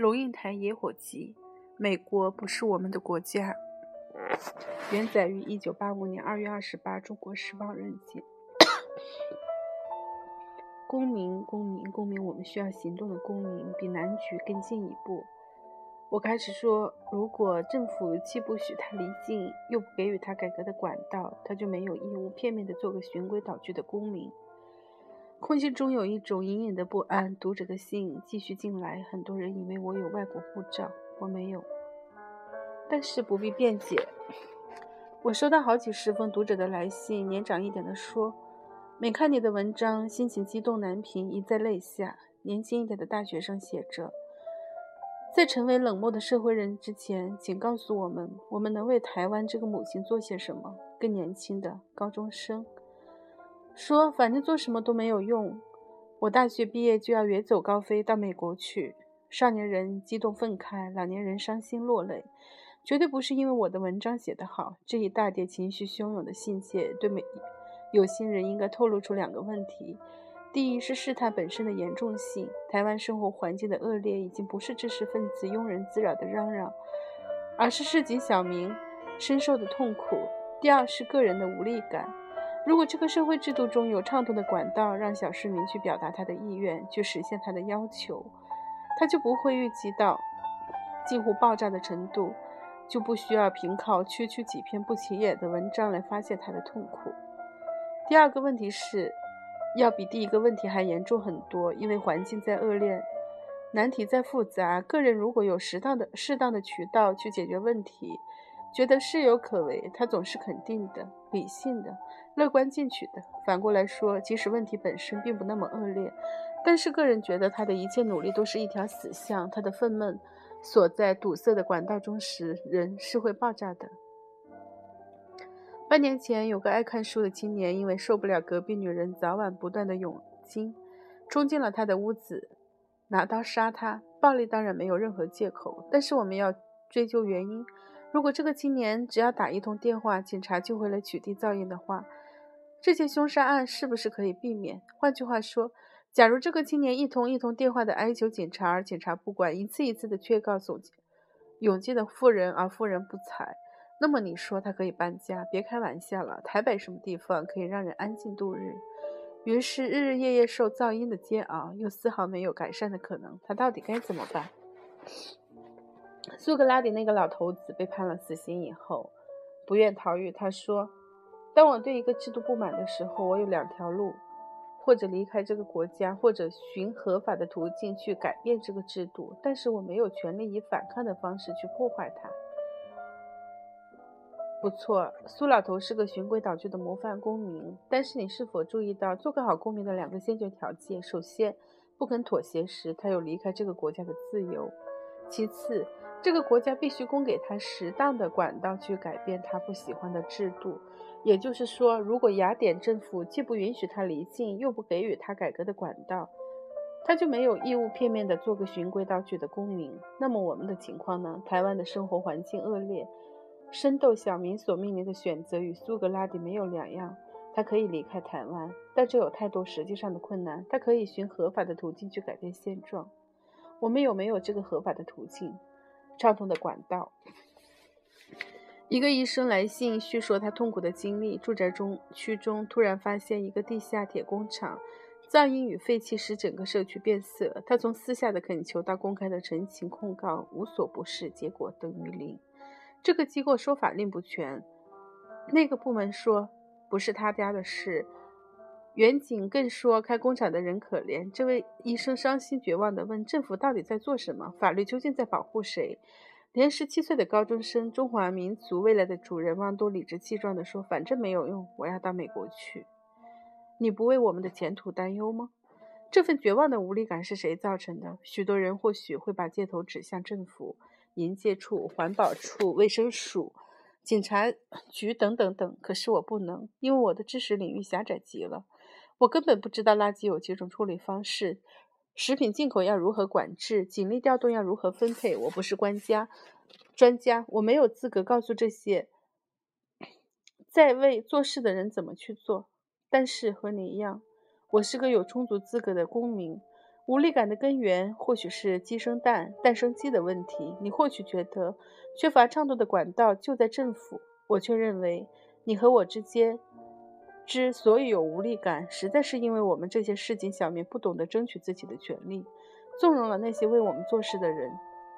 龙应台野火集，美国不是我们的国家。原载于一九八五年二月二十八《中国时报》人间。公民，公民，公民，我们需要行动的公民，比南局更进一步。我开始说，如果政府既不许他离境，又不给予他改革的管道，他就没有义务片面的做个循规蹈矩的公民。空气中有一种隐隐的不安。读者的信继续进来，很多人以为我有外国护照，我没有。但是不必辩解。我收到好几十封读者的来信，年长一点的说，每看你的文章，心情激动难平，一再泪下。年轻一点的大学生写着，在成为冷漠的社会人之前，请告诉我们，我们能为台湾这个母亲做些什么。更年轻的高中生。说，反正做什么都没有用。我大学毕业就要远走高飞到美国去。少年人激动愤慨，老年人伤心落泪，绝对不是因为我的文章写得好。这一大叠情绪汹涌的信件，对每有心人应该透露出两个问题：第一是事态本身的严重性，台湾生活环境的恶劣已经不是知识分子庸人自扰的嚷嚷，而是市井小民深受的痛苦；第二是个人的无力感。如果这个社会制度中有畅通的管道，让小市民去表达他的意愿，去实现他的要求，他就不会预计到近乎爆炸的程度，就不需要凭靠区区几篇不起眼的文章来发泄他的痛苦。第二个问题是，要比第一个问题还严重很多，因为环境在恶劣，难题在复杂。个人如果有适当的、适当的渠道去解决问题，觉得事有可为，他总是肯定的、理性的。乐观进取的。反过来说，即使问题本身并不那么恶劣，但是个人觉得他的一切努力都是一条死巷，他的愤懑所在堵塞的管道中时，人是会爆炸的。半年前，有个爱看书的青年，因为受不了隔壁女人早晚不断的涌金，冲进了他的屋子，拿刀杀他。暴力当然没有任何借口，但是我们要追究原因。如果这个青年只要打一通电话，警察就会来取缔噪音的话，这些凶杀案是不是可以避免？换句话说，假如这个青年一通一通电话的哀求警察，而警察不管，一次一次的劝告涌涌进的富人，而富人不睬，那么你说他可以搬家？别开玩笑了，台北什么地方可以让人安静度日？于是日日夜夜受噪音的煎熬，又丝毫没有改善的可能，他到底该怎么办？苏格拉底那个老头子被判了死刑以后，不愿逃狱。他说。当我对一个制度不满的时候，我有两条路：或者离开这个国家，或者寻合法的途径去改变这个制度。但是我没有权利以反抗的方式去破坏它。不错，苏老头是个循规蹈矩的模范公民。但是你是否注意到，做个好公民的两个先决条件：首先，不肯妥协时，他有离开这个国家的自由；其次，这个国家必须供给他适当的管道去改变他不喜欢的制度。也就是说，如果雅典政府既不允许他离境，又不给予他改革的管道，他就没有义务片面的做个循规蹈矩的公民。那么我们的情况呢？台湾的生活环境恶劣，深斗小民所面临的选择与苏格拉底没有两样。他可以离开台湾，但这有太多实际上的困难。他可以循合法的途径去改变现状。我们有没有这个合法的途径、畅通的管道？一个医生来信叙说他痛苦的经历：住宅中区中突然发现一个地下铁工厂，噪音与废气使整个社区变色。他从私下的恳求到公开的陈情控告，无所不是，结果等于零。这个机构说法令不全，那个部门说不是他家的事，远景更说开工厂的人可怜。这位医生伤心绝望地问：政府到底在做什么？法律究竟在保护谁？连十七岁的高中生、中华民族未来的主人汪都理直气壮地说：“反正没有用，我要到美国去。”你不为我们的前途担忧吗？这份绝望的无力感是谁造成的？许多人或许会把箭头指向政府、营界处、环保处、卫生署、警察局等等等。可是我不能，因为我的知识领域狭窄极了。我根本不知道垃圾有几种处理方式。食品进口要如何管制？警力调动要如何分配？我不是官家专家，我没有资格告诉这些在位做事的人怎么去做。但是和你一样，我是个有充足资格的公民。无力感的根源或许是鸡生蛋、蛋生鸡的问题。你或许觉得缺乏畅通的管道就在政府，我却认为你和我之间之所以有无力感，实在是因为我们这些市井小民不懂得争取自己的权利，纵容了那些为我们做事的人，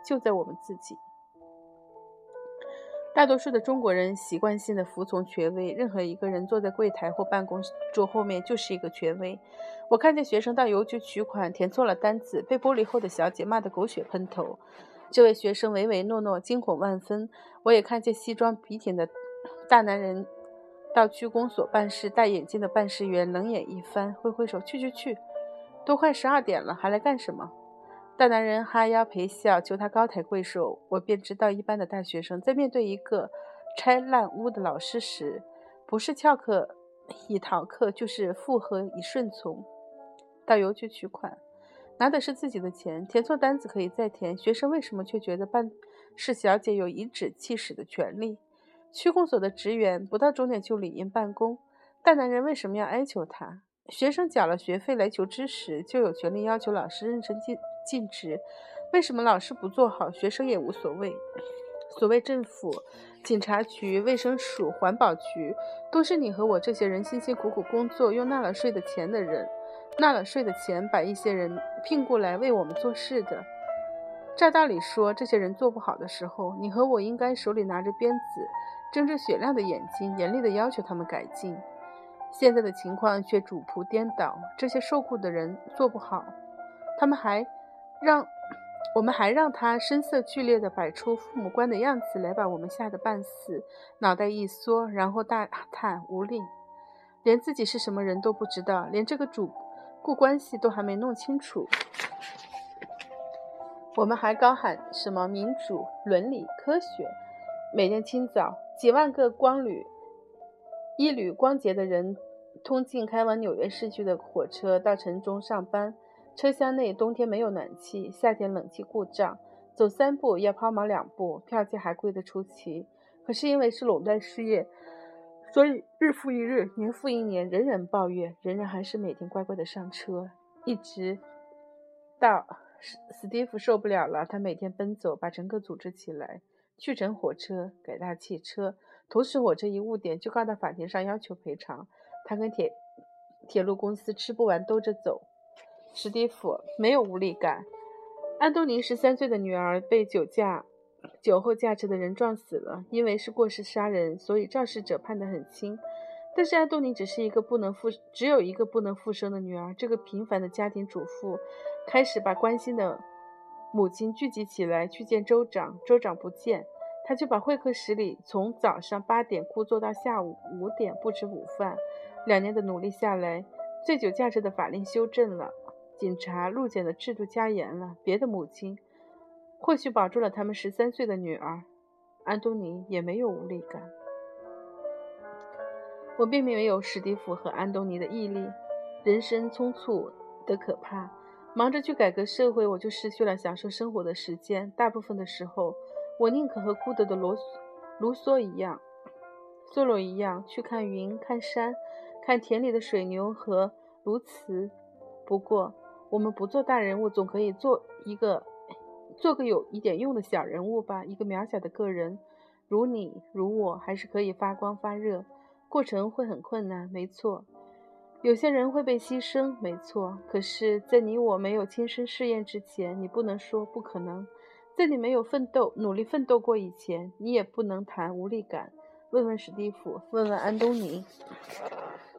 就在我们自己。大多数的中国人习惯性的服从权威，任何一个人坐在柜台或办公桌后面就是一个权威。我看见学生到邮局取款，填错了单子，被玻璃后的小姐骂得狗血喷头。这位学生唯唯诺诺，惊恐万分。我也看见西装笔挺的大男人到区公所办事，戴眼镜的办事员冷眼一翻，挥挥手：“去去去，都快十二点了，还来干什么？”大男人哈腰陪笑，求他高抬贵手。我便知道，一般的大学生在面对一个拆烂屋的老师时，不是翘课以逃课，就是附和以顺从。到邮局取款，拿的是自己的钱，填错单子可以再填。学生为什么却觉得办事小姐有颐指气使的权利？区公所的职员不到终点就理应办公，大男人为什么要哀求他？学生缴了学费来求知识，就有权利要求老师认真尽。尽职，为什么老师不做好，学生也无所谓？所谓政府、警察局、卫生署、环保局，都是你和我这些人辛辛苦苦工作、用纳了税的钱的人，纳了税的钱把一些人聘过来为我们做事的。照道理说，这些人做不好的时候，你和我应该手里拿着鞭子，睁着雪亮的眼睛，严厉地要求他们改进。现在的情况却主仆颠倒，这些受雇的人做不好，他们还。让我们还让他声色俱厉地摆出父母官的样子来，把我们吓得半死，脑袋一缩，然后大叹无力，连自己是什么人都不知道，连这个主顾关系都还没弄清楚。我们还高喊什么民主、伦理、科学。每天清早，几万个光旅一缕光洁的人通进开往纽约市区的火车，到城中上班。车厢内冬天没有暖气，夏天冷气故障，走三步要抛锚两步，票价还贵得出奇。可是因为是垄断事业，所以日复一日，年复一年，人人抱怨，人人还是每天乖乖的上车，一直到史史蒂夫受不了了，他每天奔走，把乘客组织起来，去乘火车，改搭汽车，同时火车一误点就告到法庭上要求赔偿。他跟铁铁路公司吃不完兜着走。史蒂夫没有无力感。安东尼十三岁的女儿被酒驾、酒后驾车的人撞死了，因为是过失杀人，所以肇事者判得很轻。但是安东尼只是一个不能复，只有一个不能复生的女儿。这个平凡的家庭主妇开始把关心的母亲聚集起来去见州长，州长不见，他就把会客室里从早上八点枯坐到下午五点不吃午饭。两年的努力下来，醉酒驾车的法令修正了。警察路检的制度加严了，别的母亲或许保住了他们十三岁的女儿，安东尼也没有无力感。我并没有史蒂夫和安东尼的毅力。人生匆促的可怕，忙着去改革社会，我就失去了享受生活的时间。大部分的时候，我宁可和孤独的罗卢梭一样，梭罗一样，去看云、看山、看田里的水牛和鸬鹚。不过。我们不做大人物，总可以做一个，做个有一点用的小人物吧。一个渺小的个人，如你如我，还是可以发光发热。过程会很困难，没错。有些人会被牺牲，没错。可是，在你我没有亲身试验之前，你不能说不可能。在你没有奋斗、努力奋斗过以前，你也不能谈无力感。问问史蒂夫，问问安东尼，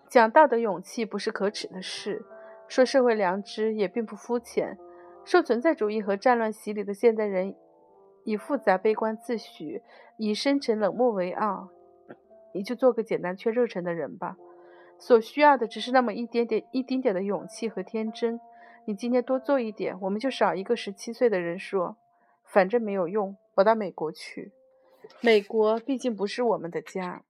讲道德勇气不是可耻的事。说社会良知也并不肤浅。受存在主义和战乱洗礼的现代人，以复杂悲观自诩，以深沉冷漠为傲。你就做个简单却热忱的人吧。所需要的只是那么一点点、一丁点的勇气和天真。你今天多做一点，我们就少一个十七岁的人说：“反正没有用，我到美国去。”美国毕竟不是我们的家。